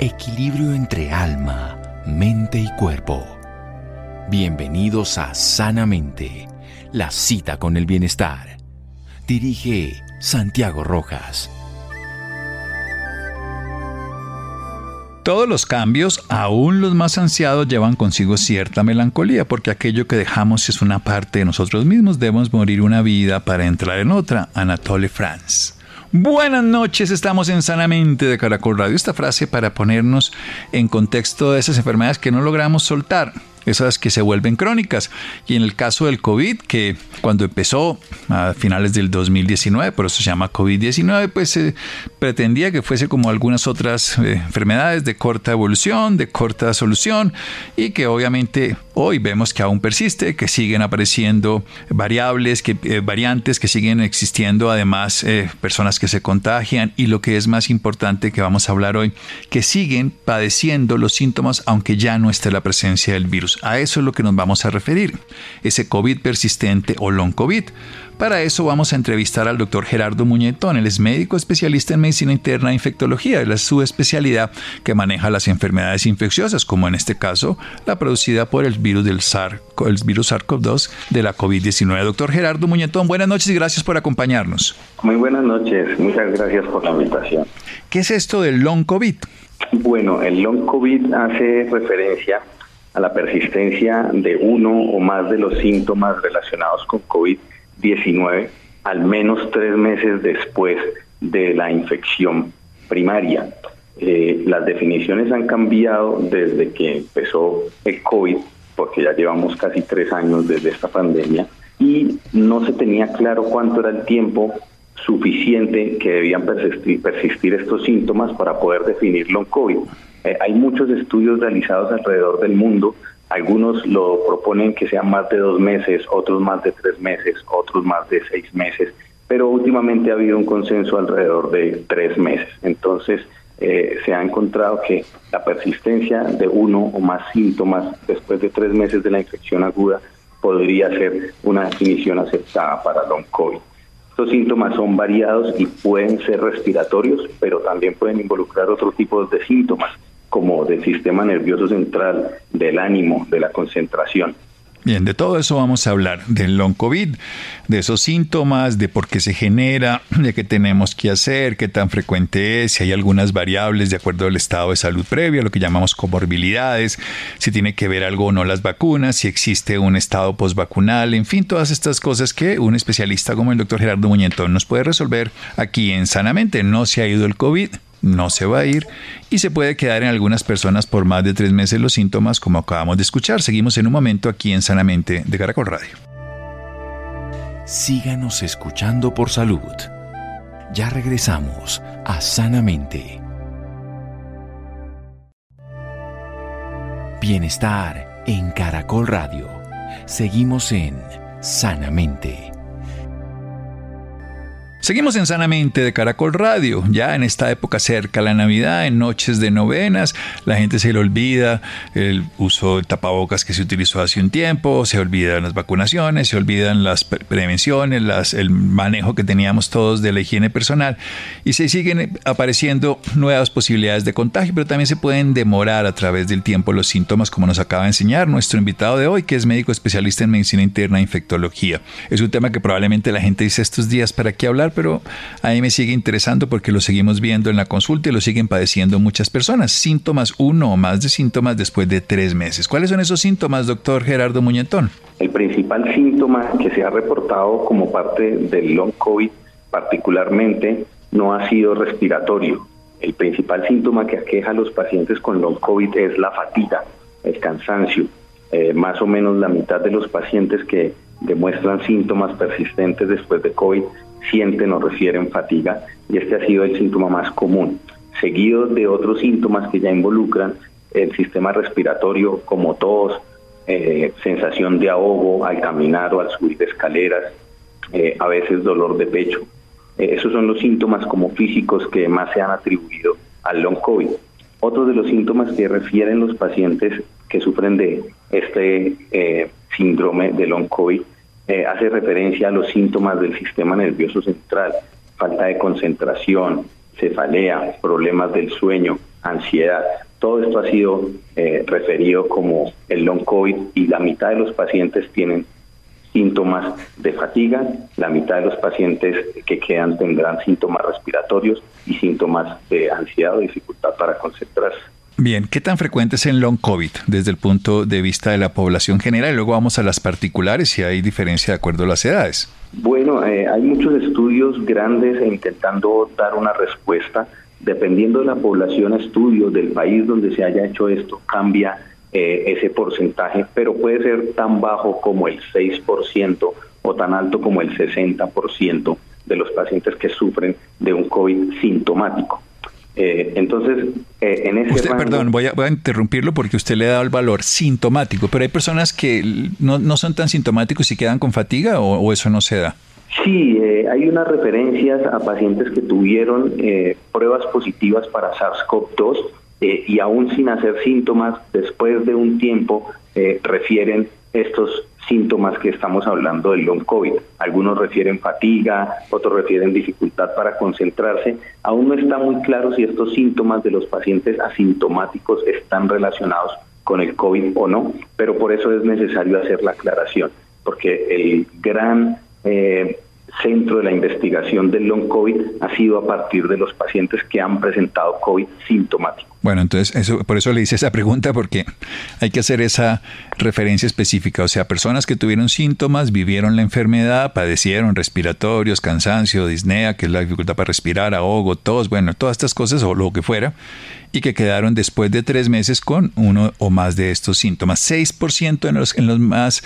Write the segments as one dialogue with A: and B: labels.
A: equilibrio entre alma, mente y cuerpo. Bienvenidos a Sanamente, la cita con el bienestar. Dirige Santiago Rojas.
B: Todos los cambios, aún los más ansiados, llevan consigo cierta melancolía, porque aquello que dejamos es una parte de nosotros mismos, debemos morir una vida para entrar en otra. Anatole France. Buenas noches, estamos en Sanamente de Caracol Radio. Esta frase para ponernos en contexto de esas enfermedades que no logramos soltar esas que se vuelven crónicas. Y en el caso del COVID, que cuando empezó a finales del 2019, por eso se llama COVID-19, pues se pretendía que fuese como algunas otras eh, enfermedades de corta evolución, de corta solución, y que obviamente hoy vemos que aún persiste, que siguen apareciendo variables, que, eh, variantes, que siguen existiendo además eh, personas que se contagian y lo que es más importante que vamos a hablar hoy, que siguen padeciendo los síntomas aunque ya no esté la presencia del virus. A eso es lo que nos vamos a referir, ese COVID persistente o long COVID. Para eso vamos a entrevistar al doctor Gerardo Muñetón. Él es médico especialista en medicina interna e infectología. Es su especialidad que maneja las enfermedades infecciosas, como en este caso la producida por el virus del SARS, el virus SARS-CoV-2 de la COVID-19. Doctor Gerardo Muñetón, buenas noches y gracias por acompañarnos.
C: Muy buenas noches, muchas gracias por la invitación.
B: ¿Qué es esto del long COVID?
C: Bueno, el long COVID hace referencia a la persistencia de uno o más de los síntomas relacionados con COVID-19 al menos tres meses después de la infección primaria. Eh, las definiciones han cambiado desde que empezó el COVID, porque ya llevamos casi tres años desde esta pandemia, y no se tenía claro cuánto era el tiempo suficiente que debían persistir, persistir estos síntomas para poder definir long COVID. Eh, hay muchos estudios realizados alrededor del mundo. Algunos lo proponen que sean más de dos meses, otros más de tres meses, otros más de seis meses, pero últimamente ha habido un consenso alrededor de tres meses. Entonces, eh, se ha encontrado que la persistencia de uno o más síntomas después de tres meses de la infección aguda podría ser una definición aceptada para long COVID. Estos síntomas son variados y pueden ser respiratorios, pero también pueden involucrar otro tipo de síntomas como del sistema nervioso central, del ánimo, de la concentración.
B: Bien, de todo eso vamos a hablar, del long COVID, de esos síntomas, de por qué se genera, de qué tenemos que hacer, qué tan frecuente es, si hay algunas variables de acuerdo al estado de salud previo, lo que llamamos comorbilidades, si tiene que ver algo o no las vacunas, si existe un estado postvacunal, en fin, todas estas cosas que un especialista como el doctor Gerardo Muñetón nos puede resolver aquí en Sanamente. No se ha ido el COVID, no se va a ir y se puede quedar en algunas personas por más de tres meses los síntomas como acabamos de escuchar. Seguimos en un momento aquí en Sanamente de Caracol Radio.
A: Síganos escuchando por salud. Ya regresamos a Sanamente. Bienestar en Caracol Radio. Seguimos en Sanamente.
B: Seguimos en Sanamente de Caracol Radio, ya en esta época cerca la Navidad, en noches de novenas, la gente se le olvida el uso de tapabocas que se utilizó hace un tiempo, se olvidan las vacunaciones, se olvidan las prevenciones, las, el manejo que teníamos todos de la higiene personal y se siguen apareciendo nuevas posibilidades de contagio, pero también se pueden demorar a través del tiempo los síntomas, como nos acaba de enseñar nuestro invitado de hoy, que es médico especialista en medicina interna e infectología. Es un tema que probablemente la gente dice estos días para qué hablar, pero a mí me sigue interesando porque lo seguimos viendo en la consulta y lo siguen padeciendo muchas personas. Síntomas, uno o más de síntomas después de tres meses. ¿Cuáles son esos síntomas, doctor Gerardo Muñetón?
C: El principal síntoma que se ha reportado como parte del long COVID particularmente no ha sido respiratorio. El principal síntoma que aqueja a los pacientes con long COVID es la fatiga, el cansancio. Eh, más o menos la mitad de los pacientes que demuestran síntomas persistentes después de COVID sienten o refieren fatiga y este ha sido el síntoma más común, seguido de otros síntomas que ya involucran el sistema respiratorio como tos, eh, sensación de ahogo al caminar o al subir escaleras, eh, a veces dolor de pecho. Eh, esos son los síntomas como físicos que más se han atribuido al long COVID. Otro de los síntomas que refieren los pacientes que sufren de este síndrome de long COVID eh, hace referencia a los síntomas del sistema nervioso central, falta de concentración, cefalea, problemas del sueño, ansiedad. Todo esto ha sido eh, referido como el long COVID y la mitad de los pacientes tienen síntomas de fatiga, la mitad de los pacientes que quedan tendrán síntomas respiratorios y síntomas de ansiedad o dificultad para concentrarse.
B: Bien, ¿qué tan frecuente es el long COVID desde el punto de vista de la población general? Luego vamos a las particulares si hay diferencia de acuerdo a las edades.
C: Bueno, eh, hay muchos estudios grandes intentando dar una respuesta. Dependiendo de la población, estudios del país donde se haya hecho esto, cambia eh, ese porcentaje, pero puede ser tan bajo como el 6% o tan alto como el 60% de los pacientes que sufren de un COVID sintomático. Eh, entonces, eh, en ese
B: usted, Perdón, voy a, voy a, interrumpirlo porque usted le ha dado el valor sintomático, pero hay personas que no, no son tan sintomáticos y quedan con fatiga o, eso no se da.
C: Sí, hay unas referencias a pacientes que tuvieron pruebas positivas para SARS-CoV-2 eh, y aún sin hacer síntomas, después de un tiempo eh, refieren estos síntomas que estamos hablando del long COVID. Algunos refieren fatiga, otros refieren dificultad para concentrarse. Aún no está muy claro si estos síntomas de los pacientes asintomáticos están relacionados con el COVID o no, pero por eso es necesario hacer la aclaración, porque el gran eh, centro de la investigación del long COVID ha sido a partir de los pacientes que han presentado COVID sintomático.
B: Bueno, entonces eso, por eso le hice esa pregunta porque hay que hacer esa referencia específica, o sea, personas que tuvieron síntomas, vivieron la enfermedad, padecieron respiratorios, cansancio, disnea, que es la dificultad para respirar, ahogo, tos, bueno, todas estas cosas o lo que fuera, y que quedaron después de tres meses con uno o más de estos síntomas. 6% en los, en los más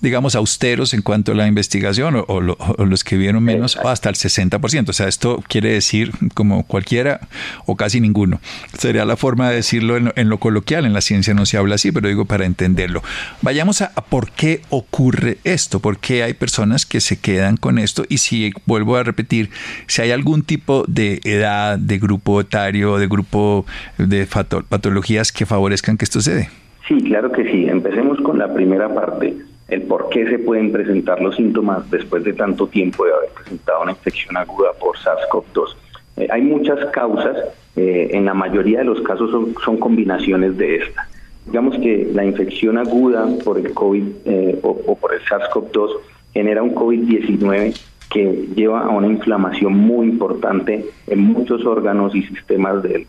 B: digamos, austeros en cuanto a la investigación o, los que vieron menos hasta el 60%. O sea, esto quiere decir como cualquiera o casi ninguno. Sería la forma de decirlo en, lo coloquial. En la ciencia no se habla así, pero digo para entenderlo. Vayamos a, por qué ocurre esto, por qué hay personas que se quedan con esto y si vuelvo a repetir, si hay algún tipo de edad, de grupo etario, de grupo de patologías que favorezcan que esto se dé.
C: Sí, claro que sí. Empecemos con la primera parte el por qué se pueden presentar los síntomas después de tanto tiempo de haber presentado una infección aguda por SARS-CoV-2. Eh, hay muchas causas, eh, en la mayoría de los casos son, combinaciones de estas. Digamos que la infección aguda por el COVID eh, o, por el SARS-CoV-2 genera un COVID-19 que lleva a una inflamación muy importante en muchos órganos y sistemas del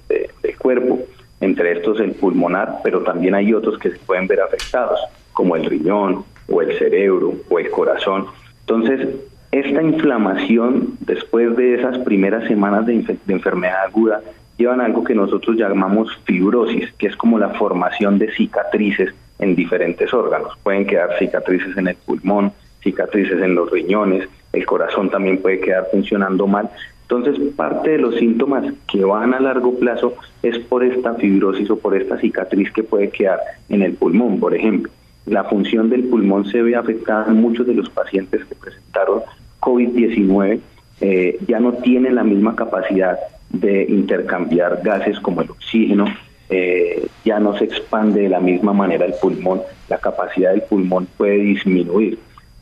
C: cuerpo, entre estos el pulmonar, pero también hay otros que se pueden ver afectados, como el riñón, o el cerebro o el corazón. Entonces, esta inflamación después de esas primeras semanas de, enfermedad aguda llevan a algo que nosotros llamamos fibrosis, que es como la formación de cicatrices en diferentes órganos. Pueden quedar cicatrices en el pulmón, cicatrices en los riñones, el corazón también puede quedar funcionando mal. Entonces, parte de los síntomas que van a largo plazo es por esta fibrosis o por esta cicatriz que puede quedar en el pulmón, por ejemplo la función del pulmón se ve afectada en muchos de los pacientes que presentaron COVID-19, eh, ya no tienen la misma capacidad de intercambiar gases como el oxígeno, eh, ya no se expande de la misma manera el pulmón, la capacidad del pulmón puede disminuir.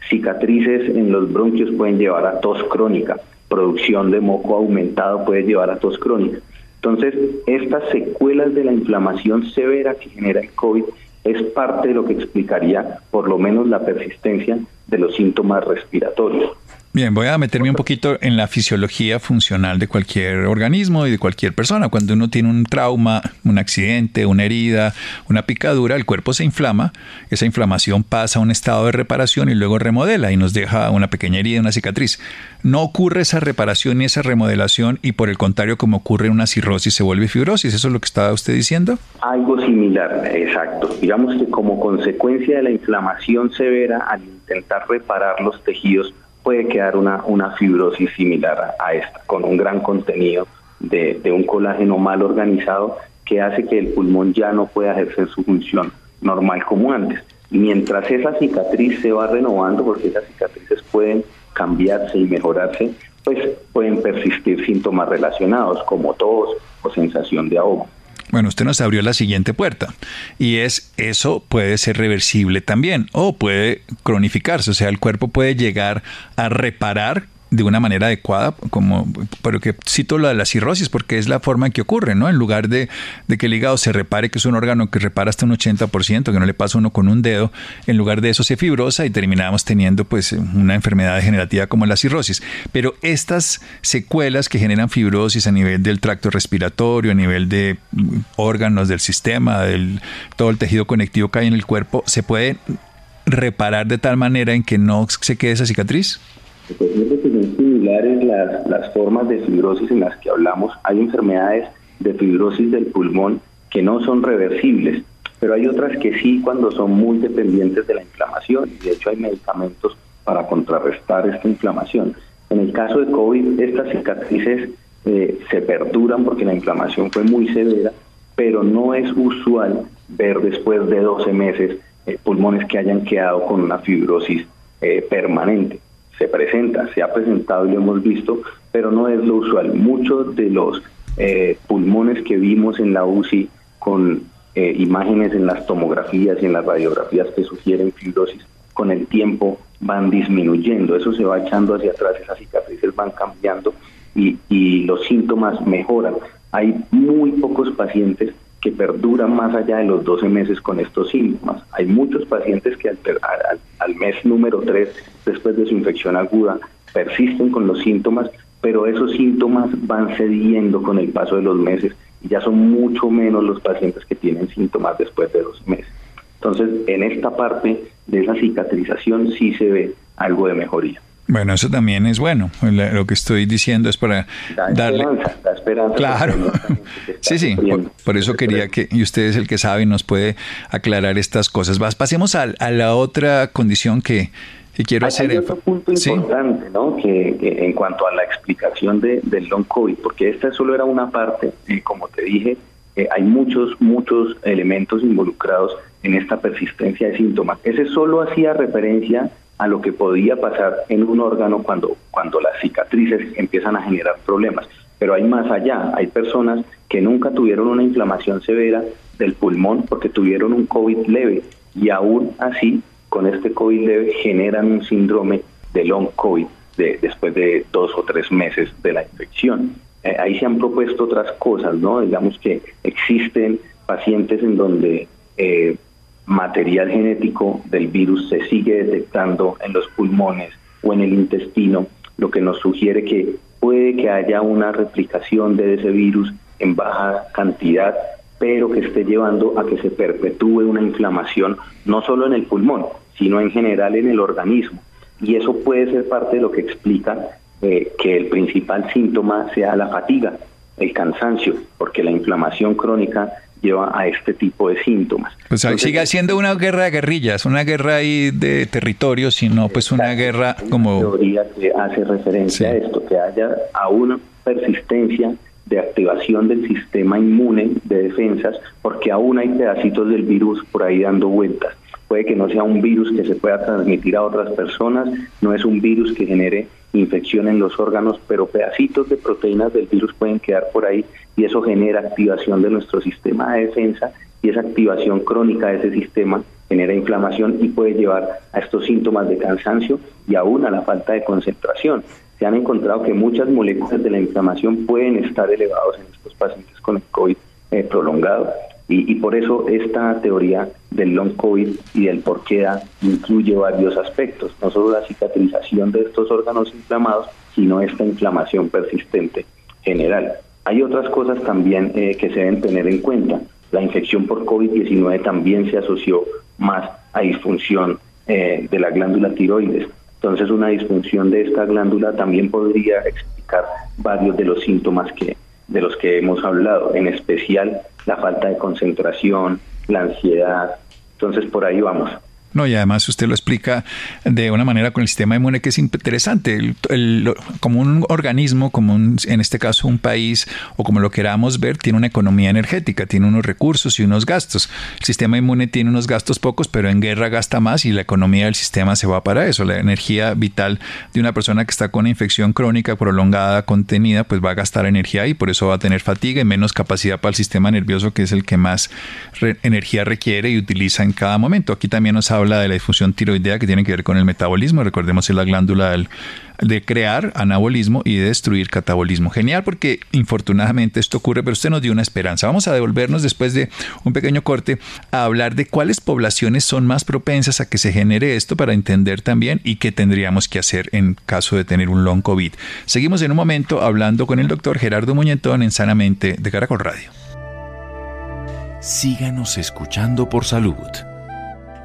C: Cicatrices en los bronquios pueden llevar a tos crónica, producción de moco aumentado puede llevar a tos crónica. Entonces, estas secuelas de la inflamación severa que genera el COVID es parte de lo que explicaría por lo menos la persistencia de los síntomas respiratorios.
B: Bien, voy a meterme un poquito en la fisiología funcional de cualquier organismo y de cualquier persona. Cuando uno tiene un trauma, un accidente, una herida, una picadura, el cuerpo se inflama, esa inflamación pasa a un estado de reparación y luego remodela y nos deja una pequeña herida, una cicatriz. No ocurre esa reparación ni esa remodelación y por el contrario, como ocurre una cirrosis, se vuelve fibrosis. ¿Eso es lo que estaba usted diciendo?
C: Algo similar, exacto. Digamos que como consecuencia de la inflamación severa, al intentar reparar los tejidos, puede quedar una, una fibrosis similar a, esta, con un gran contenido de, un colágeno mal organizado que hace que el pulmón ya no pueda ejercer su función normal como antes. Mientras esa cicatriz se va renovando, porque esas cicatrices pueden cambiarse y mejorarse, pues pueden persistir síntomas relacionados como tos o sensación de ahogo.
B: Bueno, usted nos abrió la siguiente puerta y es eso puede ser reversible también o puede cronificarse, o sea, el cuerpo puede llegar a reparar de una manera adecuada, como pero que cito lo de la cirrosis, porque es la forma en que ocurre, ¿no? En lugar de, que el hígado se repare, que es un órgano que repara hasta un 80%, que no le pasa uno con un dedo, en lugar de eso se fibrosa y terminamos teniendo pues una enfermedad degenerativa como la cirrosis. Pero estas secuelas que generan fibrosis a nivel del tracto respiratorio, a nivel de órganos del sistema, del todo el tejido conectivo que hay en el cuerpo, ¿se puede reparar de tal manera en que no se quede esa cicatriz?
C: Pues que son similares las, las formas de fibrosis en las que hablamos. Hay enfermedades de fibrosis del pulmón que no son reversibles, pero hay otras que sí cuando son muy dependientes de la inflamación y de hecho hay medicamentos para contrarrestar esta inflamación. En el caso de COVID, estas cicatrices eh, se perduran porque la inflamación fue muy severa, pero no es usual ver después de 12 meses eh, pulmones que hayan quedado con una fibrosis eh, permanente se presenta, se ha presentado y lo hemos visto, pero no es lo usual. Muchos de los eh, pulmones que vimos en la UCI con eh, imágenes en las tomografías y en las radiografías que sugieren fibrosis, con el tiempo van disminuyendo, eso se va echando hacia atrás, esas cicatrices van cambiando y, y los síntomas mejoran. Hay muy pocos pacientes que perduran más allá de los 12 meses con estos síntomas. Hay muchos pacientes que al, al, mes número 3, después de su infección aguda, persisten con los síntomas, pero esos síntomas van cediendo con el paso de los meses y ya son mucho menos los pacientes que tienen síntomas después de dos meses. Entonces, en esta parte de esa cicatrización sí se ve algo de mejoría.
B: Bueno, eso también es bueno. Lo que estoy diciendo es para darle.
C: Esperanza, esperanza.
B: Claro. sí, sí. Por, eso quería que. Y usted es el que sabe y nos puede aclarar estas cosas. Pasemos a, la otra condición que, quiero hacer.
C: Hay otro punto importante, ¿no? Que, en cuanto a la explicación de, del long COVID, porque esta solo era una parte, y como te dije, eh, hay muchos, muchos elementos involucrados en esta persistencia de síntomas. Ese solo hacía referencia a lo que podía pasar en un órgano cuando, cuando las cicatrices empiezan a generar problemas. Pero hay más allá, hay personas que nunca tuvieron una inflamación severa del pulmón porque tuvieron un COVID leve y aún así con este COVID leve generan un síndrome de long COVID de, después de dos o tres meses de la infección. Eh, ahí se han propuesto otras cosas, ¿no? Digamos que existen pacientes en donde eh, material genético del virus se sigue detectando en los pulmones o en el intestino, lo que nos sugiere que puede que haya una replicación de ese virus en baja cantidad, pero que esté llevando a que se perpetúe una inflamación no solo en el pulmón, sino en general en el organismo. Y eso puede ser parte de lo que explica eh, que el principal síntoma sea la fatiga, el cansancio, porque la inflamación crónica lleva a este tipo de síntomas.
B: Pues sigue siendo una guerra de guerrillas, una guerra ahí de territorio, sino pues una guerra como...
C: teoría que hace referencia a esto, que haya a una persistencia de activación del sistema inmune de defensas, porque aún hay pedacitos del virus por ahí dando vueltas. Puede que no sea un virus que se pueda transmitir a otras personas, no es un virus que genere infección en los órganos, pero pedacitos de proteínas del virus pueden quedar por ahí y eso genera activación de nuestro sistema de defensa y esa activación crónica de ese sistema genera inflamación y puede llevar a estos síntomas de cansancio y aún a la falta de concentración. Se han encontrado que muchas moléculas de la inflamación pueden estar elevados en estos pacientes con el COVID eh, prolongado y, por eso esta teoría del long COVID y del por qué incluye varios aspectos, no solo la cicatrización de estos órganos inflamados, sino esta inflamación persistente general. Hay otras cosas también eh, que se deben tener en cuenta. La infección por COVID-19 también se asoció más a disfunción eh, de la glándula tiroides. Entonces una disfunción de esta glándula también podría explicar varios de los síntomas que, de los que hemos hablado, en especial la falta de concentración, la ansiedad. Entonces por ahí vamos.
B: No, y además usted lo explica de una manera con el sistema inmune que es interesante. como un organismo, como en este caso un país, o como lo queramos ver, tiene una economía energética, tiene unos recursos y unos gastos. El sistema inmune tiene unos gastos pocos, pero en guerra gasta más y la economía del sistema se va para eso. La energía vital de una persona que está con una infección crónica prolongada, contenida, pues va a gastar energía y por eso va a tener fatiga y menos capacidad para el sistema nervioso, que es el que más energía requiere y utiliza en cada momento. Aquí también nos habla de la difusión tiroidea que tiene que ver con el metabolismo. Recordemos es la glándula de crear anabolismo y de destruir catabolismo. Genial porque infortunadamente esto ocurre, pero usted nos dio una esperanza. Vamos a devolvernos después de un pequeño corte a hablar de cuáles poblaciones son más propensas a que se genere esto para entender también y qué tendríamos que hacer en caso de tener un long COVID. Seguimos en un momento hablando con el doctor Gerardo Muñetón en Sanamente de Caracol Radio.
A: Síganos escuchando por salud.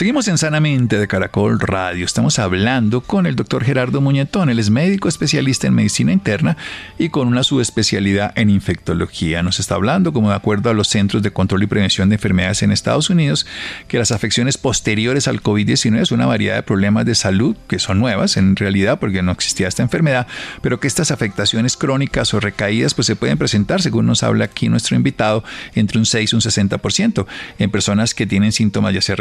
B: Seguimos en Sanamente de Caracol Radio. Estamos hablando con el doctor Gerardo Muñetón. Él es médico especialista en medicina interna y con una subespecialidad en infectología. Nos está hablando, como de acuerdo a los Centros de Control y Prevención de Enfermedades en Estados Unidos, que las afecciones posteriores al COVID-19 es una variedad de problemas de salud que son nuevas en realidad porque no existía esta enfermedad, pero que estas afectaciones crónicas o recaídas pues se pueden presentar, según nos habla aquí nuestro invitado, entre un 6 y un 60% en personas que tienen síntomas ya sea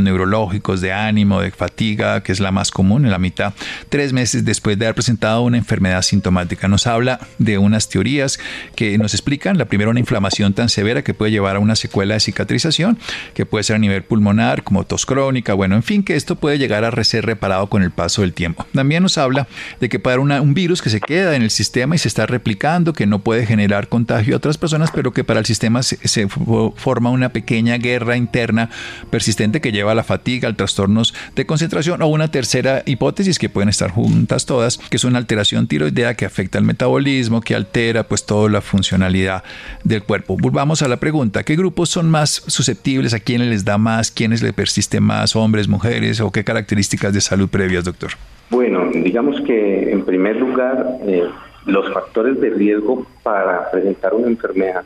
B: neurológicos, de ánimo, de fatiga, que es la más común en la mitad, tres meses después de haber presentado una enfermedad sintomática. Nos habla de unas teorías que nos explican, la primera, una inflamación tan severa que puede llevar a una secuela de cicatrización, que puede ser a nivel pulmonar, como tos crónica, bueno, en fin, que esto puede llegar a ser reparado con el paso del tiempo. También nos habla de que puede haber un virus que se queda en el sistema y se está replicando, que no puede generar contagio a otras personas, pero que para el sistema se forma una pequeña guerra interna persistente que lleva a la fatiga, al trastornos de concentración o una tercera hipótesis que pueden estar juntas todas, que es una alteración tiroidea que afecta el metabolismo, que altera pues toda la funcionalidad del cuerpo. Volvamos a la pregunta, ¿qué grupos son más susceptibles? ¿A quiénes les da más? ¿Quiénes le persiste más? ¿Hombres, mujeres? ¿O qué características de salud previas, doctor?
C: Bueno, digamos que en primer lugar, eh, los factores de riesgo para presentar una enfermedad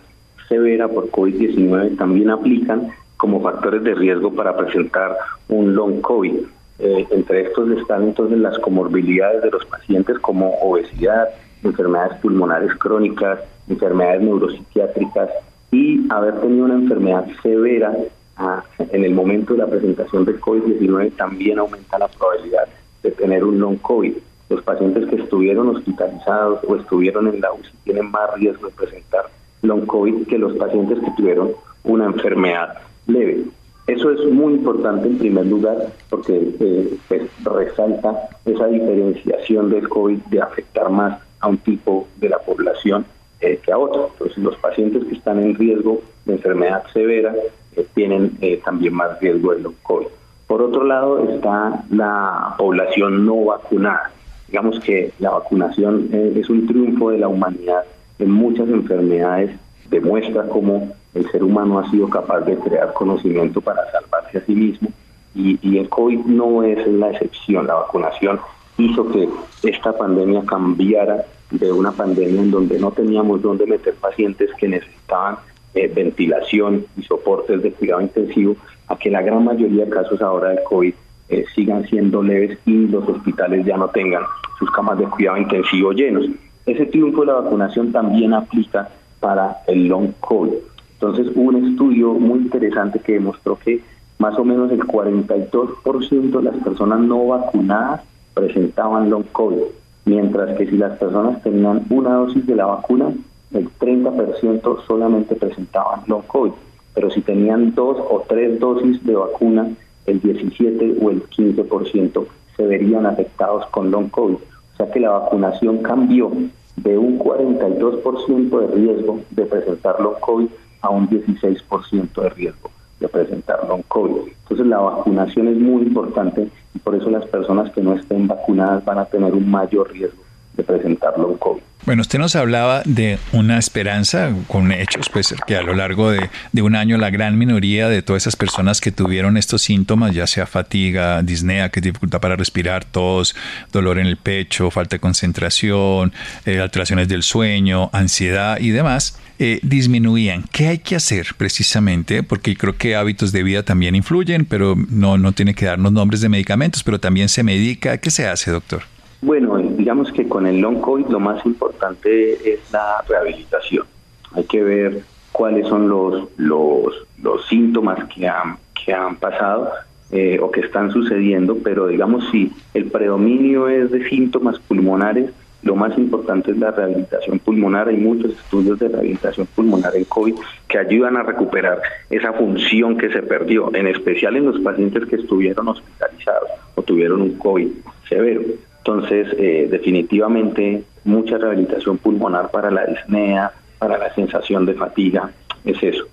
C: severa por COVID-19 también aplican como factores de riesgo para presentar un long COVID. Eh, entre estos están entonces las comorbilidades de los pacientes como obesidad, enfermedades pulmonares crónicas, enfermedades neuropsiquiátricas y haber tenido una enfermedad severa ah, en el momento de la presentación del COVID-19 también aumenta la probabilidad de tener un long COVID. Los pacientes que estuvieron hospitalizados o estuvieron en la UCI tienen más riesgo de presentar long COVID que los pacientes que tuvieron una enfermedad leve. Eso es muy importante en primer lugar porque eh, pues, resalta esa diferenciación del COVID de afectar más a un tipo de la población eh, que a otro. Entonces los pacientes que están en riesgo de enfermedad severa eh, tienen también más riesgo de COVID. Por otro lado está la población no vacunada. Digamos que la vacunación es un triunfo de la humanidad en muchas enfermedades, demuestra cómo el ser humano ha sido capaz de crear conocimiento para salvarse a sí mismo y, el COVID no es la excepción. La vacunación hizo que esta pandemia cambiara de una pandemia en donde no teníamos dónde meter pacientes que necesitaban eh, ventilación y soportes de cuidado intensivo a que la gran mayoría de casos ahora del COVID eh, sigan siendo leves y los hospitales ya no tengan sus camas de cuidado intensivo llenos. Ese triunfo de la vacunación también aplica para el long COVID. Entonces hubo un estudio muy interesante que demostró que más o menos el 42% de las personas no vacunadas presentaban long COVID, mientras que si las personas tenían una dosis de la vacuna, el 30% solamente presentaban long COVID, pero si tenían dos o tres dosis de vacuna, el 17 o el 15% se verían afectados con long COVID. O sea que la vacunación cambió de un 42% de riesgo de presentar long COVID a un 16% de riesgo de presentar long COVID. Entonces la vacunación es muy importante y por eso las personas que no estén vacunadas van a tener un mayor riesgo de presentar long COVID.
B: Bueno, usted nos hablaba de una esperanza con hechos, pues que a lo largo de, de, un año la gran minoría de todas esas personas que tuvieron estos síntomas, ya sea fatiga, disnea, que es dificultad para respirar, tos, dolor en el pecho, falta de concentración, eh, alteraciones del sueño, ansiedad y demás, eh, disminuían. ¿Qué hay que hacer precisamente? Porque creo que hábitos de vida también influyen, pero no, no tiene que darnos nombres de medicamentos, pero también se medica. ¿Qué se hace, doctor?
C: Digamos que con el long COVID lo más importante es la rehabilitación. Hay que ver cuáles son los, los, los síntomas que han, que han pasado. eh, o que están sucediendo, pero digamos si el predominio es de síntomas pulmonares, lo más importante es la rehabilitación pulmonar. Hay muchos estudios de rehabilitación pulmonar en COVID que ayudan a recuperar esa función que se perdió, en especial en los pacientes que estuvieron hospitalizados o tuvieron un COVID severo. Entonces, eh, definitivamente, mucha rehabilitación pulmonar para la disnea, para la sensación de fatiga, es eso.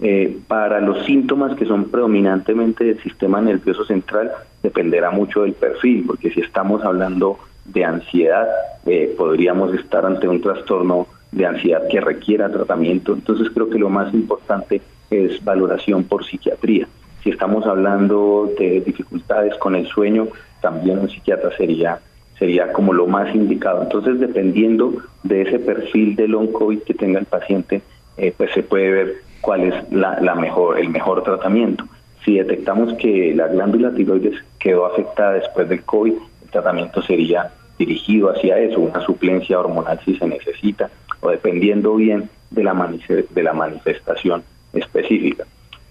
C: Eh, para los síntomas que son predominantemente del sistema nervioso central, dependerá mucho del perfil, porque si estamos hablando de ansiedad, eh, podríamos estar ante un trastorno de ansiedad que requiera tratamiento. Entonces creo que lo más importante es valoración por psiquiatría. Si estamos hablando de dificultades con el sueño, también un psiquiatra sería sería como lo más indicado. Entonces, dependiendo de ese perfil de long COVID que tenga el paciente, eh, pues se puede ver cuál es la, la mejor el mejor tratamiento. Si detectamos que la glándula tiroides quedó afectada después del COVID, tratamiento sería dirigido hacia eso, una suplencia hormonal si se necesita, o dependiendo bien de la, de la manifestación específica.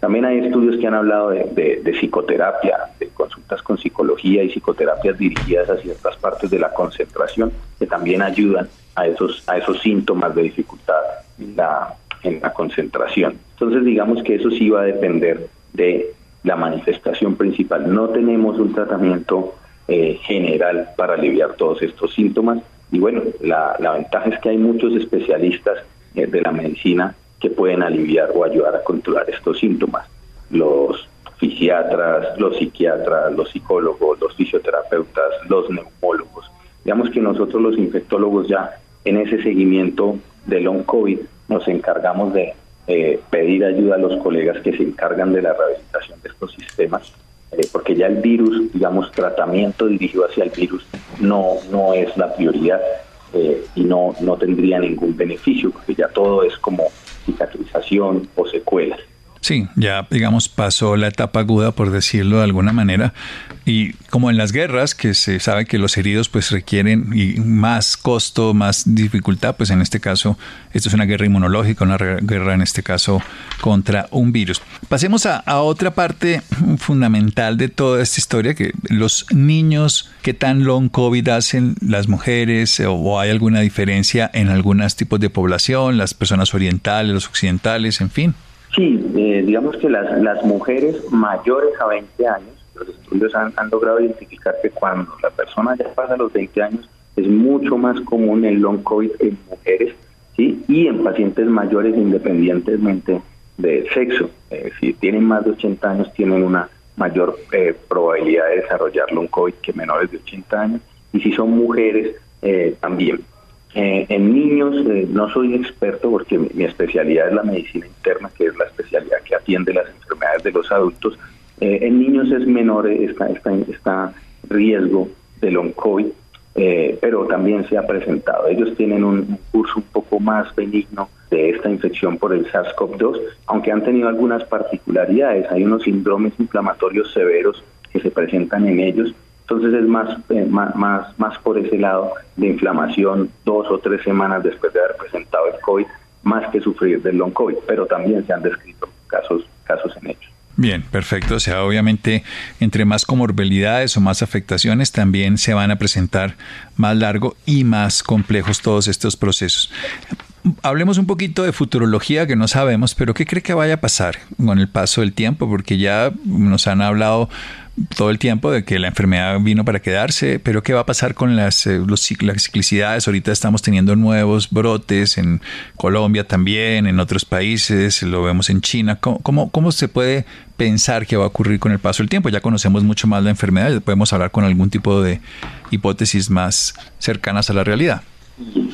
C: También hay estudios que han hablado de, psicoterapia, de consultas con psicología y psicoterapias dirigidas a ciertas partes de la concentración que también ayudan a esos, a esos síntomas de dificultad en la, en la concentración. Entonces digamos que eso sí va a depender de la manifestación principal. No tenemos un tratamiento eh, general para aliviar todos estos síntomas. Y bueno, la, ventaja es que hay muchos especialistas eh, de la medicina que pueden aliviar o ayudar a controlar estos síntomas. Los fisiatras, los psiquiatras, los psicólogos, los fisioterapeutas, los neumólogos. Digamos que nosotros los infectólogos ya en ese seguimiento del long COVID nos encargamos de eh, pedir ayuda a los colegas que se encargan de la rehabilitación de estos sistemas eh, porque ya el virus, digamos, tratamiento dirigido hacia el virus no, no es la prioridad eh, y no, no tendría ningún beneficio, porque ya todo es como cicatrización o secuelas.
B: Sí, ya digamos pasó la etapa aguda por decirlo de alguna manera y como en las guerras que se sabe que los heridos pues requieren más costo, más dificultad, pues en este caso esto es una guerra inmunológica, una guerra en este caso contra un virus. Pasemos a, otra parte fundamental de toda esta historia que los niños que tan long covid hacen las mujeres o hay alguna diferencia en algunos tipos de población, las personas orientales, los occidentales, en fin.
C: Sí, eh, digamos que las, las mujeres mayores a 20 años, los estudios han, logrado identificar que cuando la persona ya pasa los 20 años, es mucho más común el long COVID en mujeres ¿sí? y en pacientes mayores independientemente del sexo. si tienen más de 80 años, tienen una mayor eh, probabilidad de desarrollar long COVID que menores de 80 años. Y si son mujeres, eh, también. Eh, en niños eh, no soy experto porque mi, especialidad es la medicina interna, que es la especialidad que atiende las enfermedades de los adultos. Eh, en niños es menor esta, esta, riesgo de long COVID, pero también se ha presentado. Ellos tienen un, curso un poco más benigno de esta infección por el SARS-CoV-2, aunque han tenido algunas particularidades. Hay unos síndromes inflamatorios severos que se presentan en ellos entonces es más, eh, más, más, por ese lado de inflamación dos o tres semanas después de haber presentado el COVID, más que sufrir del long COVID, pero también se han descrito casos, casos en hechos.
B: Bien, perfecto. O sea, obviamente, entre más comorbilidades o más afectaciones, también se van a presentar más largo y más complejos todos estos procesos. Hablemos un poquito de futurología que no sabemos, pero ¿qué cree que vaya a pasar con el paso del tiempo? Porque ya nos han hablado todo el tiempo de que la enfermedad vino para quedarse, pero ¿qué va a pasar con las, eh, las ciclicidades? Ahorita estamos teniendo nuevos brotes en Colombia también, en otros países, lo vemos en China. ¿Cómo, cómo, se puede pensar que va a ocurrir con el paso del tiempo? Ya conocemos mucho más la enfermedad, ya podemos hablar con algún tipo de hipótesis más cercanas a la realidad.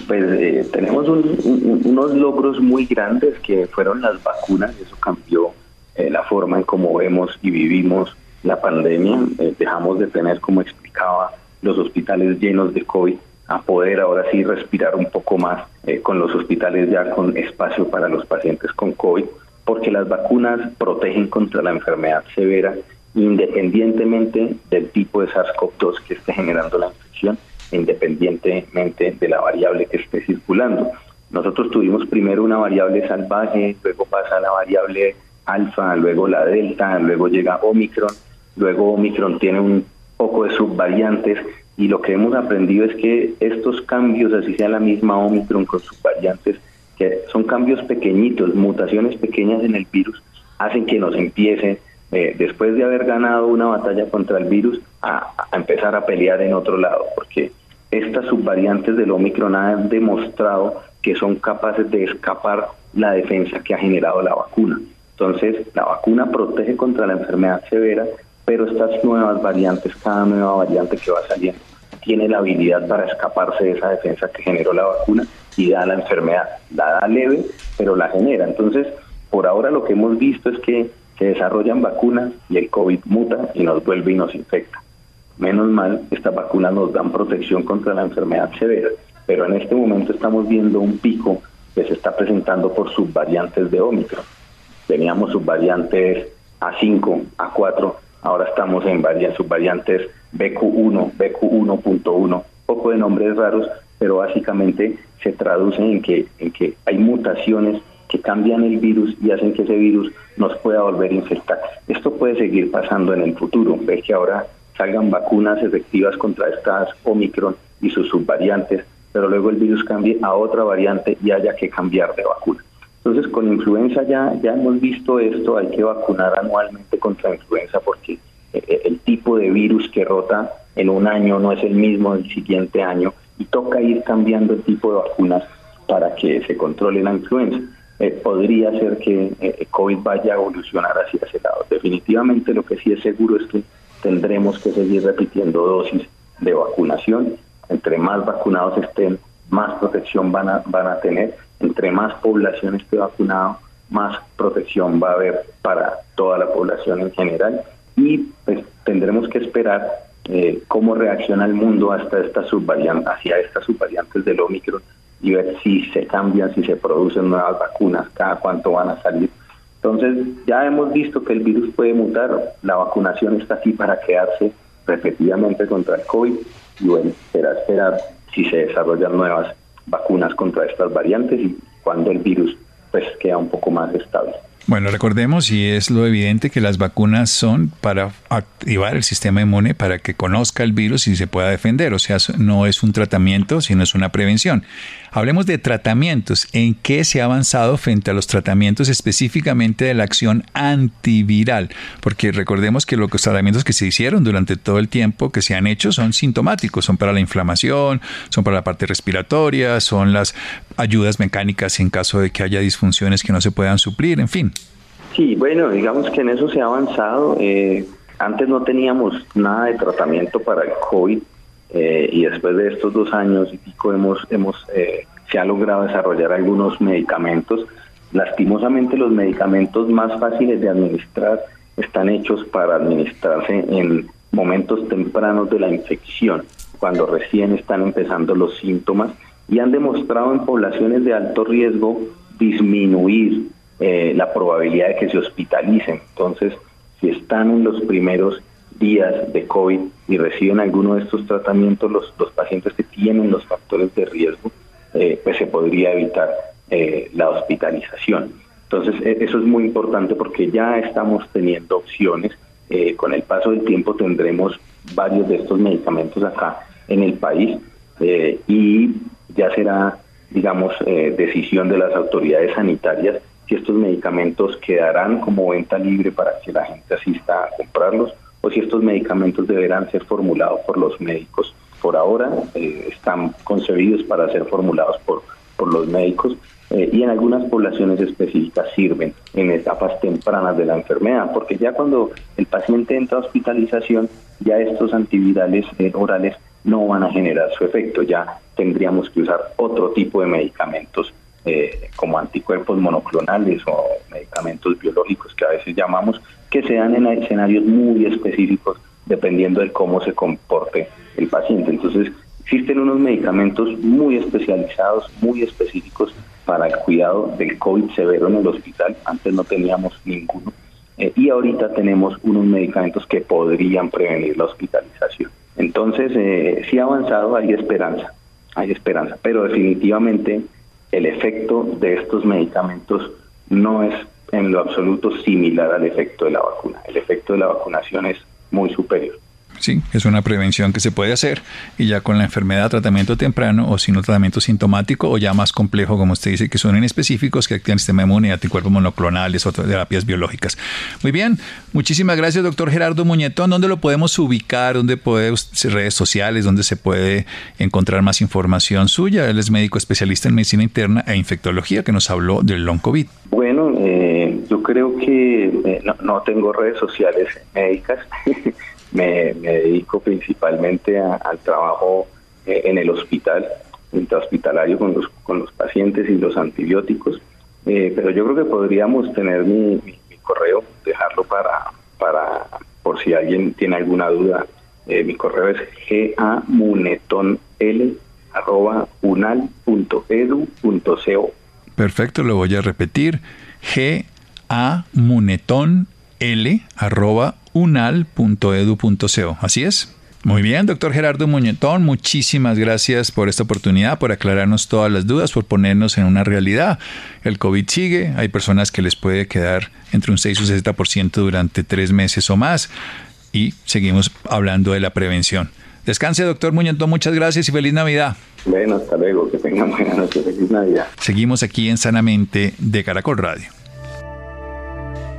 C: Pues eh, tenemos unos logros muy grandes que fueron las vacunas, eso cambió eh, la forma en cómo vemos y vivimos la pandemia, eh, dejamos de tener, como explicaba, los hospitales llenos de COVID, a poder ahora sí respirar un poco más eh, con los hospitales ya con espacio para los pacientes con COVID, porque las vacunas protegen contra la enfermedad severa independientemente del tipo de SARS-CoV-2 que esté generando la infección, independientemente de la variable que esté circulando. Nosotros tuvimos primero una variable salvaje, luego pasa la variable alfa, luego la delta, luego llega Omicron, luego Omicron tiene un poco de subvariantes y lo que hemos aprendido es que estos cambios, así sea la misma Omicron con subvariantes, que son cambios pequeñitos, mutaciones pequeñas en el virus, hacen que nos empiece, eh, después de haber ganado una batalla contra el virus, a, a, empezar a pelear en otro lado, porque estas subvariantes del Omicron han demostrado que son capaces de escapar la defensa que ha generado la vacuna. Entonces, la vacuna protege contra la enfermedad severa, pero estas nuevas variantes, cada nueva variante que va saliendo, tiene la habilidad para escaparse de esa defensa que generó la vacuna y da la enfermedad. La da leve, pero la genera. Entonces, por ahora lo que hemos visto es que se desarrollan vacunas y el COVID muta y nos vuelve y nos infecta. Menos mal, estas vacunas nos dan protección contra la enfermedad severa, pero en este momento estamos viendo un pico que se está presentando por subvariantes de Omicron. Teníamos subvariantes A5, A4, ahora estamos en subvariantes BQ1, BQ1.1, poco de nombres raros, pero básicamente se traducen en que, en que hay mutaciones que cambian el virus y hacen que ese virus nos pueda volver a infectar. Esto puede seguir pasando en el futuro, ver que ahora salgan vacunas efectivas contra estas Omicron y sus subvariantes, pero luego el virus cambie a otra variante y haya que cambiar de vacuna. Entonces, con influenza ya, ya hemos visto esto, hay que vacunar anualmente contra influenza porque eh, eh, el tipo de virus que rota en un año no es el mismo el siguiente año y toca ir cambiando el tipo de vacunas para que se controle la influenza. Eh, podría ser que COVID vaya a evolucionar hacia ese lado. Definitivamente lo que sí es seguro es que tendremos que seguir repitiendo dosis de vacunación. Entre más vacunados estén, más protección van a, van a tener. Entre más población esté vacunado, más protección va a haber para toda la población en general. Y pues tendremos que esperar eh, cómo reacciona el mundo hasta esta subvariante, hacia estas subvariantes del Omicron y ver si se cambian, si se producen nuevas vacunas, cada cuánto van a salir. Entonces, ya hemos visto que el virus puede mutar, la vacunación está aquí para quedarse repetidamente contra el COVID y bueno, será esperar si se desarrollan nuevas vacunas contra estas variantes y cuando el virus pues queda un poco más estable.
B: Bueno, recordemos, y es lo evidente, que las vacunas son para activar el sistema inmune para que conozca el virus y se pueda defender. O sea, no es un tratamiento, sino es una prevención. Hablemos de tratamientos. ¿En qué se ha avanzado frente a los tratamientos específicamente de la acción antiviral? Porque recordemos que los tratamientos que se hicieron durante todo el tiempo que se han hecho son sintomáticos, son para la inflamación, son para la parte respiratoria, son las ayudas mecánicas en caso de que haya disfunciones que no se puedan suplir, en fin.
C: Sí, bueno, digamos que en eso se ha avanzado. Eh, antes no teníamos nada de tratamiento para el COVID eh, y después de estos dos años y pico hemos, hemos eh, se ha logrado desarrollar algunos medicamentos. Lastimosamente los medicamentos más fáciles de administrar están hechos para administrarse en momentos tempranos de la infección, cuando recién están empezando los síntomas y han demostrado en poblaciones de alto riesgo disminuir eh, la probabilidad de que se hospitalicen. Entonces, si están en los primeros días de COVID y reciben alguno de estos tratamientos, los, los pacientes que tienen los factores de riesgo, eh, pues se podría evitar eh, la hospitalización. Entonces, e, eso es muy importante porque ya estamos teniendo opciones. con el paso del tiempo tendremos varios de estos medicamentos acá en el país y ya será, digamos, decisión de las autoridades sanitarias si estos medicamentos quedarán como venta libre para que la gente asista a comprarlos o si estos medicamentos deberán ser formulados por los médicos. Por ahora eh, están concebidos para ser formulados por, por los médicos eh, y en algunas poblaciones específicas sirven en etapas tempranas de la enfermedad, porque ya cuando el paciente entra a hospitalización, ya estos antivirales eh, orales no van a generar su efecto, ya tendríamos que usar otro tipo de medicamentos como anticuerpos monoclonales o medicamentos biológicos que a veces llamamos, que se dan en escenarios muy específicos dependiendo de cómo se comporte el paciente. Entonces, existen unos medicamentos muy especializados, muy específicos para el cuidado del COVID severo en el hospital. Antes no teníamos ninguno. Eh, y ahorita tenemos unos medicamentos que podrían prevenir la hospitalización. Entonces, eh, sí ha avanzado, hay esperanza, hay esperanza, pero definitivamente el efecto de estos medicamentos no es en lo absoluto similar al efecto de la vacuna. El efecto de la vacunación es muy superior.
B: Sí, es una prevención que se puede hacer y ya con la enfermedad, tratamiento temprano o si no tratamiento sintomático o ya más complejo, como usted dice, que son inespecíficos que activan el sistema inmune, anticuerpos monoclonales, otras terapias biológicas. Muy bien, muchísimas gracias, doctor Gerardo Muñetón. ¿Dónde lo podemos ubicar? ¿Dónde puede redes sociales? ¿Dónde se puede encontrar más información suya? Él es médico especialista en medicina interna e infectología que nos habló del long COVID.
C: Bueno, eh, creo que eh, no, no tengo redes sociales médicas. me, dedico principalmente al trabajo eh, en el hospital, intrahospitalario con los, con los pacientes y los antibióticos, eh, pero yo creo que podríamos tener mi, correo, dejarlo para, para, por si alguien tiene alguna duda. Mi correo es gamunetonl.unal.edu.co.
B: Perfecto, lo voy a repetir. G A Munetón L arroba unal.edu.co. ¿Así es? Muy bien, doctor Gerardo Muñetón, muchísimas gracias por esta oportunidad, por aclararnos todas las dudas, por ponernos en una realidad. El COVID sigue, hay personas que les puede quedar entre un 6 o 60% durante tres meses o más y seguimos hablando de la prevención. Descanse, doctor Muñetón, muchas gracias y feliz Navidad.
C: Bueno, hasta luego, que tengan buena noche, feliz Navidad.
B: Seguimos aquí en Sanamente de Caracol Radio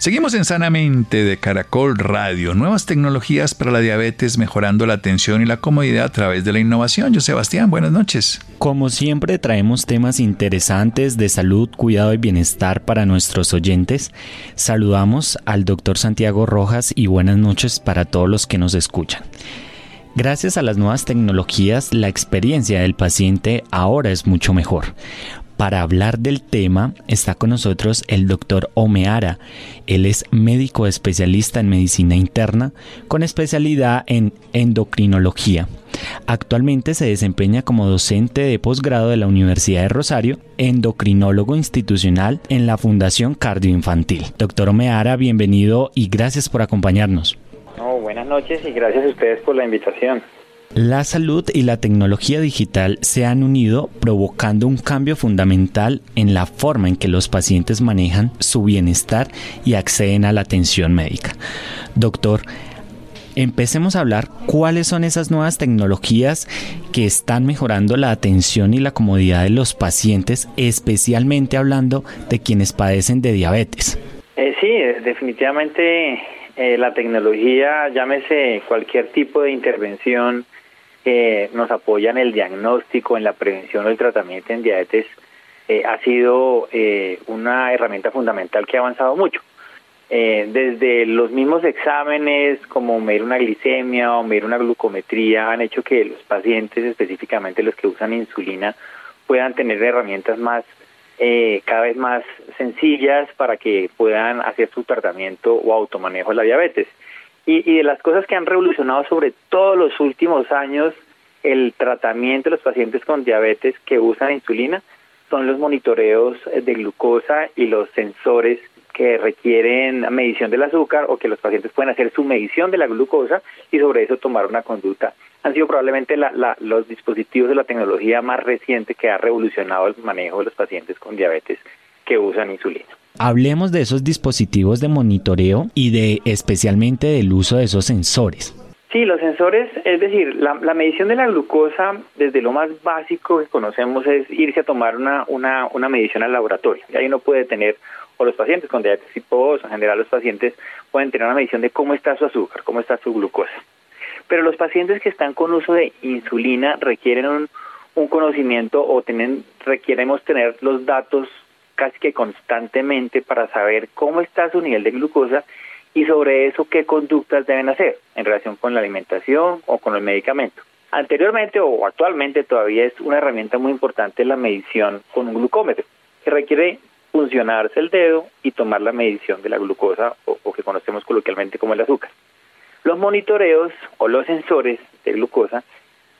B: Seguimos en Sanamente de Caracol Radio, nuevas tecnologías para la diabetes mejorando la atención y la comodidad a través de la innovación. Yo Sebastián, buenas noches.
D: Como siempre traemos temas interesantes de salud, cuidado y bienestar para nuestros oyentes. Saludamos al doctor Santiago Rojas y buenas noches para todos los que nos escuchan. Gracias a las nuevas tecnologías, la experiencia del paciente ahora es mucho mejor. Para hablar del tema está con nosotros el doctor Omeara. Él es médico especialista en medicina interna con especialidad en endocrinología. Actualmente se desempeña como docente de posgrado de la Universidad de Rosario, endocrinólogo institucional en la Fundación Cardioinfantil. Doctor Omeara, bienvenido y gracias por acompañarnos.
E: buenas noches y gracias a ustedes por la invitación.
D: La salud y la tecnología digital se han unido provocando un cambio fundamental en la forma en que los pacientes manejan su bienestar y acceden a la atención médica. Doctor, empecemos a hablar cuáles son esas nuevas tecnologías que están mejorando la atención y la comodidad de los pacientes, especialmente hablando de quienes padecen de diabetes.
E: Eh, sí, definitivamente eh, la tecnología, llámese cualquier tipo de intervención, que nos apoya en el diagnóstico, en la prevención o el tratamiento en diabetes, eh, ha sido eh, una herramienta fundamental que ha avanzado mucho. Eh, desde los mismos exámenes, como medir una glicemia o medir una glucometría, han hecho que los pacientes, específicamente los que usan insulina, puedan tener herramientas más cada vez más sencillas para que puedan hacer su tratamiento o automanejo de la diabetes. Y, de las cosas que han revolucionado sobre todos los últimos años el tratamiento de los pacientes con diabetes que usan insulina son los monitoreos de glucosa y los sensores que requieren medición del azúcar o que los pacientes pueden hacer su medición de la glucosa y sobre eso tomar una conducta. Han sido probablemente los dispositivos de la tecnología más reciente que ha revolucionado el manejo de los pacientes con diabetes que usan insulina.
D: Hablemos de esos dispositivos de monitoreo y de especialmente del uso de esos sensores.
E: Sí, los sensores, es decir, la, medición de la glucosa, desde lo más básico que conocemos es irse a tomar una, una, una medición al laboratorio. Y ahí uno puede tener, o los pacientes con diabetes tipo 2, en general los pacientes pueden tener una medición de cómo está su azúcar, cómo está su glucosa. Pero los pacientes que están con uso de insulina requieren un, un conocimiento o tienen, tener los datos casi que constantemente para saber cómo está su nivel de glucosa y sobre eso qué conductas deben hacer en relación con la alimentación o con el medicamento. Anteriormente o actualmente todavía es una herramienta muy importante la medición con un glucómetro, que requiere funcionarse el dedo y tomar la medición de la glucosa o, que conocemos coloquialmente como el azúcar. Los monitoreos o los sensores de glucosa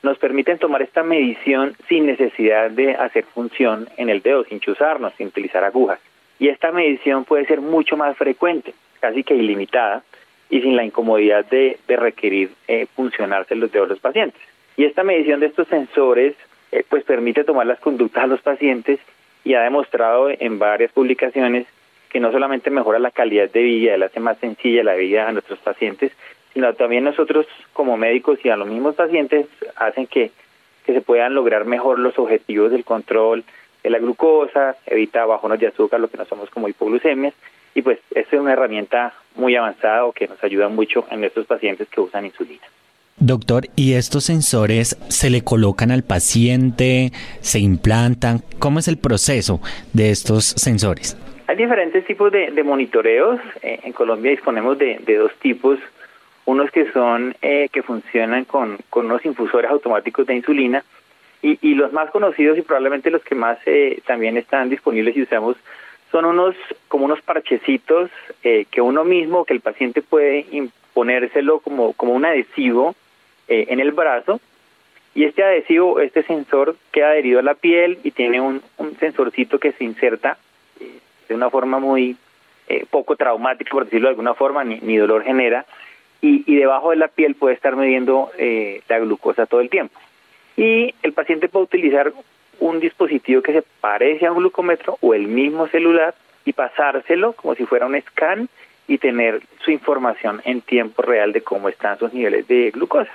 E: nos permiten tomar esta medición sin necesidad de hacer función en el dedo, sin chuzarnos, sin utilizar agujas. Y esta medición puede ser mucho más frecuente. casi que ilimitada y sin la incomodidad de, requerir eh, funcionarse los dedos de los pacientes. Y esta medición de estos sensores eh, pues permite tomar las conductas a los pacientes y ha demostrado en varias publicaciones que no solamente mejora la calidad de vida, le hace más sencilla la vida a nuestros pacientes, sino también nosotros como médicos y a los mismos pacientes hacen que, que se puedan lograr mejor los objetivos del control de la glucosa, evita bajones de azúcar, lo que no somos como hipoglucemias, y pues esta es una herramienta muy avanzada o que nos ayuda mucho en estos pacientes que usan insulina.
D: Doctor, ¿y estos sensores se le colocan al paciente, se implantan? ¿Cómo es el proceso de estos sensores?
E: Hay diferentes tipos de, monitoreos. Eh, en Colombia disponemos de, dos tipos. Unos que son eh, que funcionan con, con unos infusores automáticos de insulina y, y, los más conocidos y probablemente los que más eh, también están disponibles y usamos son unos como unos parchecitos que uno mismo, que el paciente puede imponérselo como, como un adhesivo eh, en el brazo y este adhesivo, este sensor queda adherido a la piel y tiene un, un sensorcito que se inserta eh, de una forma muy eh, poco traumática, por decirlo de alguna forma, ni, ni dolor genera, y, y, debajo de la piel puede estar midiendo la glucosa todo el tiempo. Y el paciente puede utilizar un dispositivo que se parece a un glucómetro o el mismo celular y pasárselo como si fuera un scan y tener su información en tiempo real de cómo están sus niveles de glucosa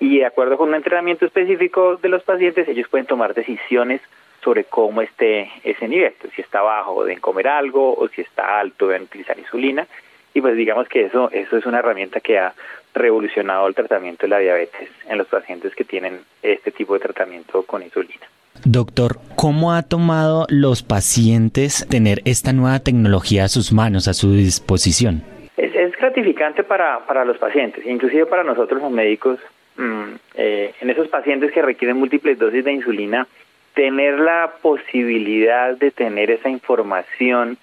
E: y de acuerdo con un entrenamiento específico de los pacientes, ellos pueden tomar decisiones sobre cómo esté ese nivel, si está bajo deben comer algo o si está alto deben utilizar insulina y pues digamos que eso eso es una herramienta que ha revolucionado el tratamiento de la diabetes en los pacientes que tienen este tipo de tratamiento con insulina.
D: Doctor, ¿cómo ha tomado los pacientes tener esta nueva tecnología a sus manos, a su disposición?
E: Es, es gratificante para, para los pacientes, inclusive para nosotros los médicos, Mm, eh, en esos pacientes que requieren múltiples dosis de insulina, tener la posibilidad de tener esa información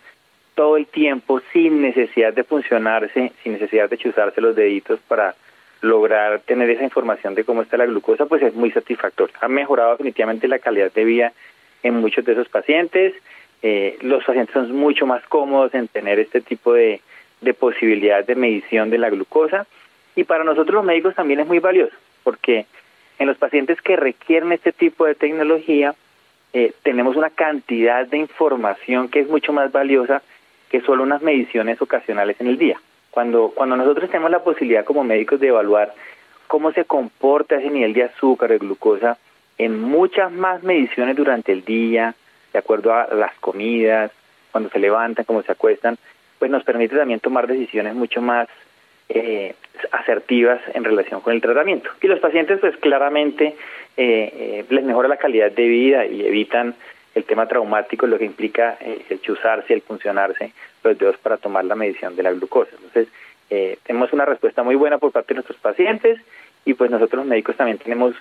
E: todo el tiempo sin necesidad de funcionarse, sin necesidad de chuzarse los deditos para lograr tener esa información de cómo está la glucosa, pues es muy satisfactorio. Ha mejorado definitivamente la calidad de vida en muchos de esos pacientes. Eh, los pacientes son mucho más cómodos en tener este tipo de, de posibilidad de medición de la glucosa y para nosotros los médicos también es muy valioso porque en los pacientes que requieren este tipo de tecnología eh, tenemos una cantidad de información que es mucho más valiosa que solo unas mediciones ocasionales en el día. Cuando, cuando nosotros tenemos la posibilidad como médicos de evaluar cómo se comporta ese nivel de azúcar, de glucosa, en muchas más mediciones durante el día, de acuerdo a las comidas, cuando se levantan, cómo se acuestan, pues nos permite también tomar decisiones mucho más eh, asertivas en relación con el tratamiento. Y los pacientes pues claramente eh, eh, les mejora la calidad de vida y evitan el tema traumático, lo que implica eh, el chuzarse, el funcionarse los dedos para tomar la medición de la glucosa. Entonces, tenemos una respuesta muy buena por parte de nuestros pacientes y pues nosotros los médicos también tenemos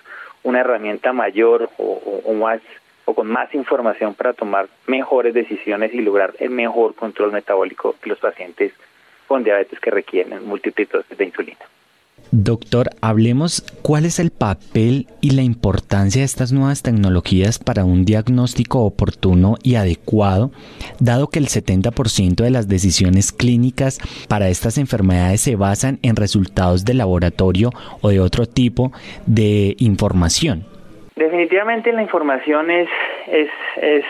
E: una herramienta mayor o, más o con más información para tomar mejores decisiones y lograr el mejor control metabólico que los pacientes con diabetes que requieren múltiples dosis de insulina.
D: Doctor, hablemos cuál es el papel y la importancia de estas nuevas tecnologías para un diagnóstico oportuno y adecuado, dado que el 70% de las decisiones clínicas para estas enfermedades se basan en resultados de laboratorio o de otro tipo de información.
E: Definitivamente la información es, es, es,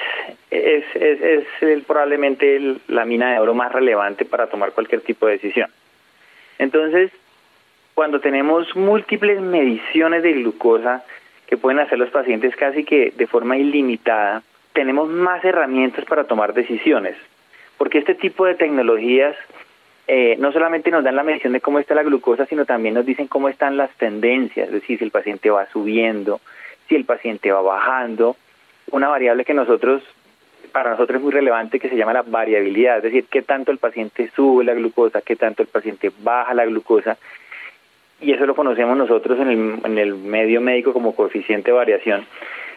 E: es, es, probablemente la mina de oro más relevante para tomar cualquier tipo de decisión. Entonces, cuando tenemos múltiples mediciones de glucosa que pueden hacer los pacientes casi que de forma ilimitada, tenemos más herramientas para tomar decisiones, porque este tipo de tecnologías eh, no solamente nos dan la medición de cómo está la glucosa, sino también nos dicen cómo están las tendencias, es decir, si el paciente va subiendo, si el paciente va bajando, una variable que nosotros para nosotros es muy relevante que se llama la variabilidad, es decir, qué tanto el paciente sube la glucosa, qué tanto el paciente baja la glucosa, y eso lo conocemos nosotros en el, en el medio médico como coeficiente de variación.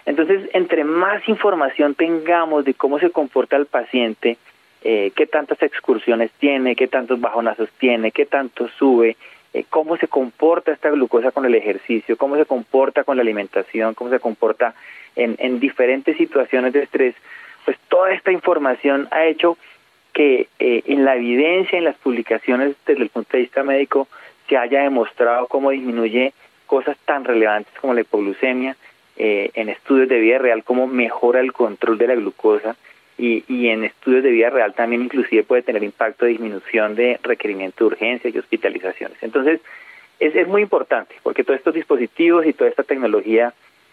E: Entonces, entre más información tengamos de cómo se comporta el paciente, eh, qué tantas excursiones tiene, qué tantos bajonazos tiene, qué tanto sube, eh, cómo se comporta esta glucosa con el ejercicio, cómo se comporta con la alimentación, cómo se comporta en, en diferentes situaciones de estrés, pues toda esta información ha hecho que eh, en la evidencia, en las publicaciones desde el punto de vista médico, se haya demostrado cómo disminuye cosas tan relevantes como la hipoglucemia, eh, en estudios de vida real cómo mejora el control de la glucosa y, y en estudios de vida real también inclusive puede tener impacto de disminución de requerimiento de urgencia y hospitalizaciones. Entonces, es, es muy importante porque todos estos dispositivos y toda esta tecnología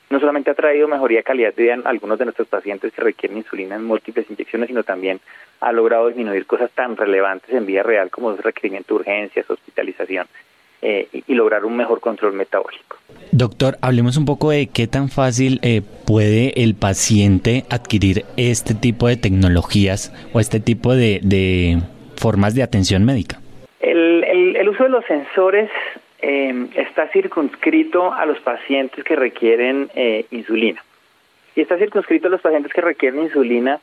E: no solamente ha traído mejoría de calidad de vida en algunos de nuestros pacientes que requieren insulina en múltiples inyecciones, sino también ha logrado disminuir cosas tan relevantes en vida real como el requerimiento de urgencias, hospitalización eh, y, lograr un mejor control metabólico.
D: Doctor, hablemos un poco de qué tan fácil eh, puede el paciente adquirir este tipo de tecnologías o este tipo de, formas de atención médica.
E: el uso de los sensores eh, está circunscrito a los pacientes que requieren eh, insulina. Y está circunscrito a los pacientes que requieren insulina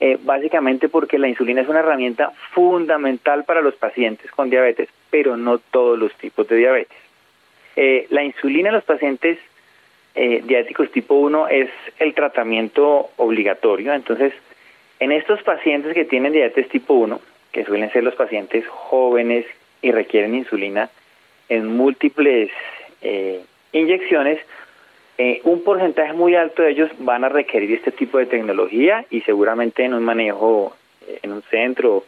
E: eh, básicamente porque la insulina es una herramienta fundamental para los pacientes con diabetes, pero no todos los tipos de diabetes. Eh, la insulina en los pacientes diabéticos tipo 1 es el tratamiento obligatorio, entonces en estos pacientes que tienen diabetes tipo 1, que suelen ser los pacientes jóvenes y requieren insulina, en múltiples eh, inyecciones, eh, un porcentaje muy alto de ellos van a requerir este tipo de tecnología y seguramente en un manejo, eh, en un centro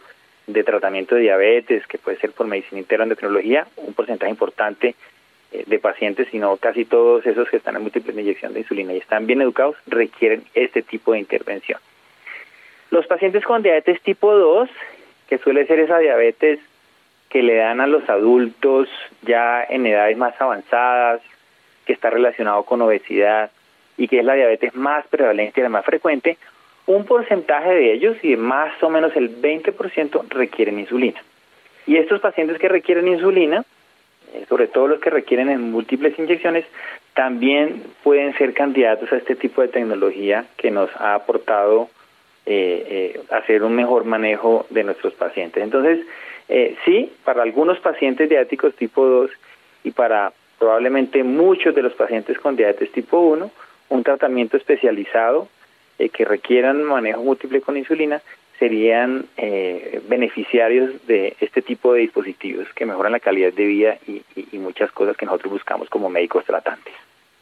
E: de tratamiento de diabetes, que puede ser por medicina interna de tecnología, un porcentaje importante de pacientes, sino casi todos esos que están en múltiples inyección de insulina y están bien educados, requieren este tipo de intervención. Los pacientes con diabetes tipo 2, que suele ser esa diabetes que le dan a los adultos ya en edades más avanzadas, que está relacionado con obesidad y que es la diabetes más prevalente y la más frecuente, un porcentaje de ellos, y más o menos el 20%, requieren insulina. Y estos pacientes que requieren insulina, eh, sobre todo los que requieren en múltiples inyecciones, también pueden ser candidatos a este tipo de tecnología que nos ha aportado eh, eh, hacer un mejor manejo de nuestros pacientes. Entonces, eh, sí, para algunos pacientes diabéticos tipo 2 y para probablemente muchos de los pacientes con diabetes tipo 1, un tratamiento especializado eh, que requieran manejo múltiple con insulina serían eh, beneficiarios de este tipo de dispositivos que mejoran la calidad de vida y, y muchas cosas que nosotros buscamos como médicos tratantes.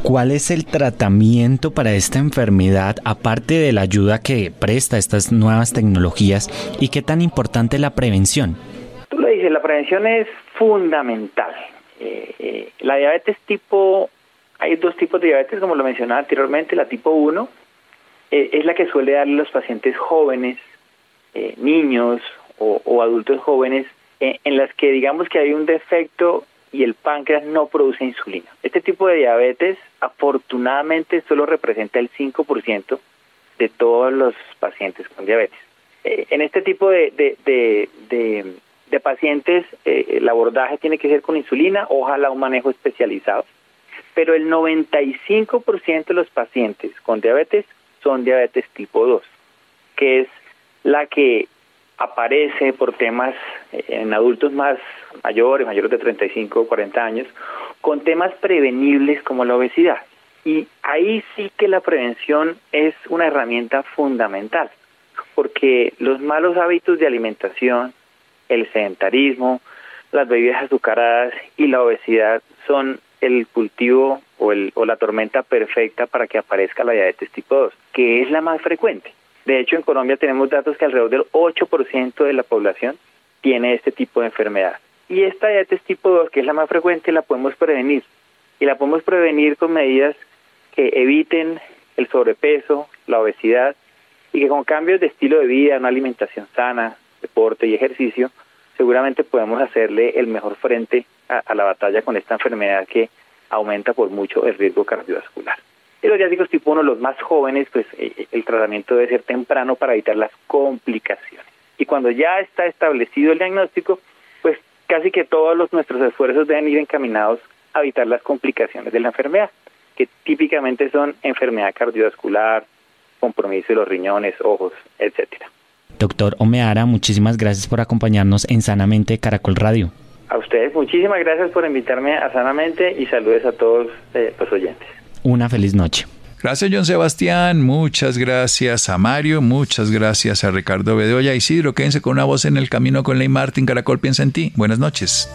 D: ¿Cuál es el tratamiento para esta enfermedad, aparte de la ayuda que presta estas nuevas tecnologías, y qué tan importante la prevención?
E: Prevención es fundamental. Eh, eh, la diabetes tipo, hay dos tipos de diabetes, como lo mencionaba anteriormente, la tipo 1 eh, es la que suele darle a los pacientes jóvenes, niños o, adultos jóvenes, en las que digamos que hay un defecto y el páncreas no produce insulina. Este tipo de diabetes afortunadamente solo representa el 5% de todos los pacientes con diabetes. en este tipo de, de pacientes eh, el abordaje tiene que ser con insulina, ojalá un manejo especializado, pero el 95% de los pacientes con diabetes son diabetes tipo 2, que es la que aparece por temas eh, en adultos más mayores, mayores de 35 o 40 años, con temas prevenibles como la obesidad. Y ahí sí que la prevención es una herramienta fundamental, porque los malos hábitos de alimentación, el sedentarismo, las bebidas azucaradas y la obesidad son el cultivo o, el, o la tormenta perfecta para que aparezca la diabetes tipo 2, que es la más frecuente. De hecho, en Colombia tenemos datos que alrededor del 8% de la población tiene este tipo de enfermedad. Y esta diabetes tipo 2, que es la más frecuente, la podemos prevenir. Y la podemos prevenir con medidas que eviten el sobrepeso, la obesidad, y que con cambios de estilo de vida, una alimentación sana, deporte y ejercicio, seguramente podemos hacerle el mejor frente a, la batalla con esta enfermedad que aumenta por mucho el riesgo cardiovascular. Y los diabéticos tipo 1, los más jóvenes, pues eh, eh, el tratamiento debe ser temprano para evitar las complicaciones. Y cuando ya está establecido el diagnóstico, pues casi que todos los, nuestros esfuerzos deben ir encaminados a evitar las complicaciones de la enfermedad, que típicamente son enfermedad cardiovascular, compromiso de los riñones, ojos, etcétera.
D: Doctor Omeara, muchísimas gracias por acompañarnos en Sanamente Caracol Radio.
E: A ustedes muchísimas gracias por invitarme a Sanamente y saludos a todos eh, los oyentes.
D: Una feliz noche.
B: Gracias, John Sebastián. Muchas gracias a Mario. Muchas gracias a Ricardo Bedoya. Isidro, quédense con una voz en el camino con Ley Martin. Caracol piensa en ti. Buenas noches.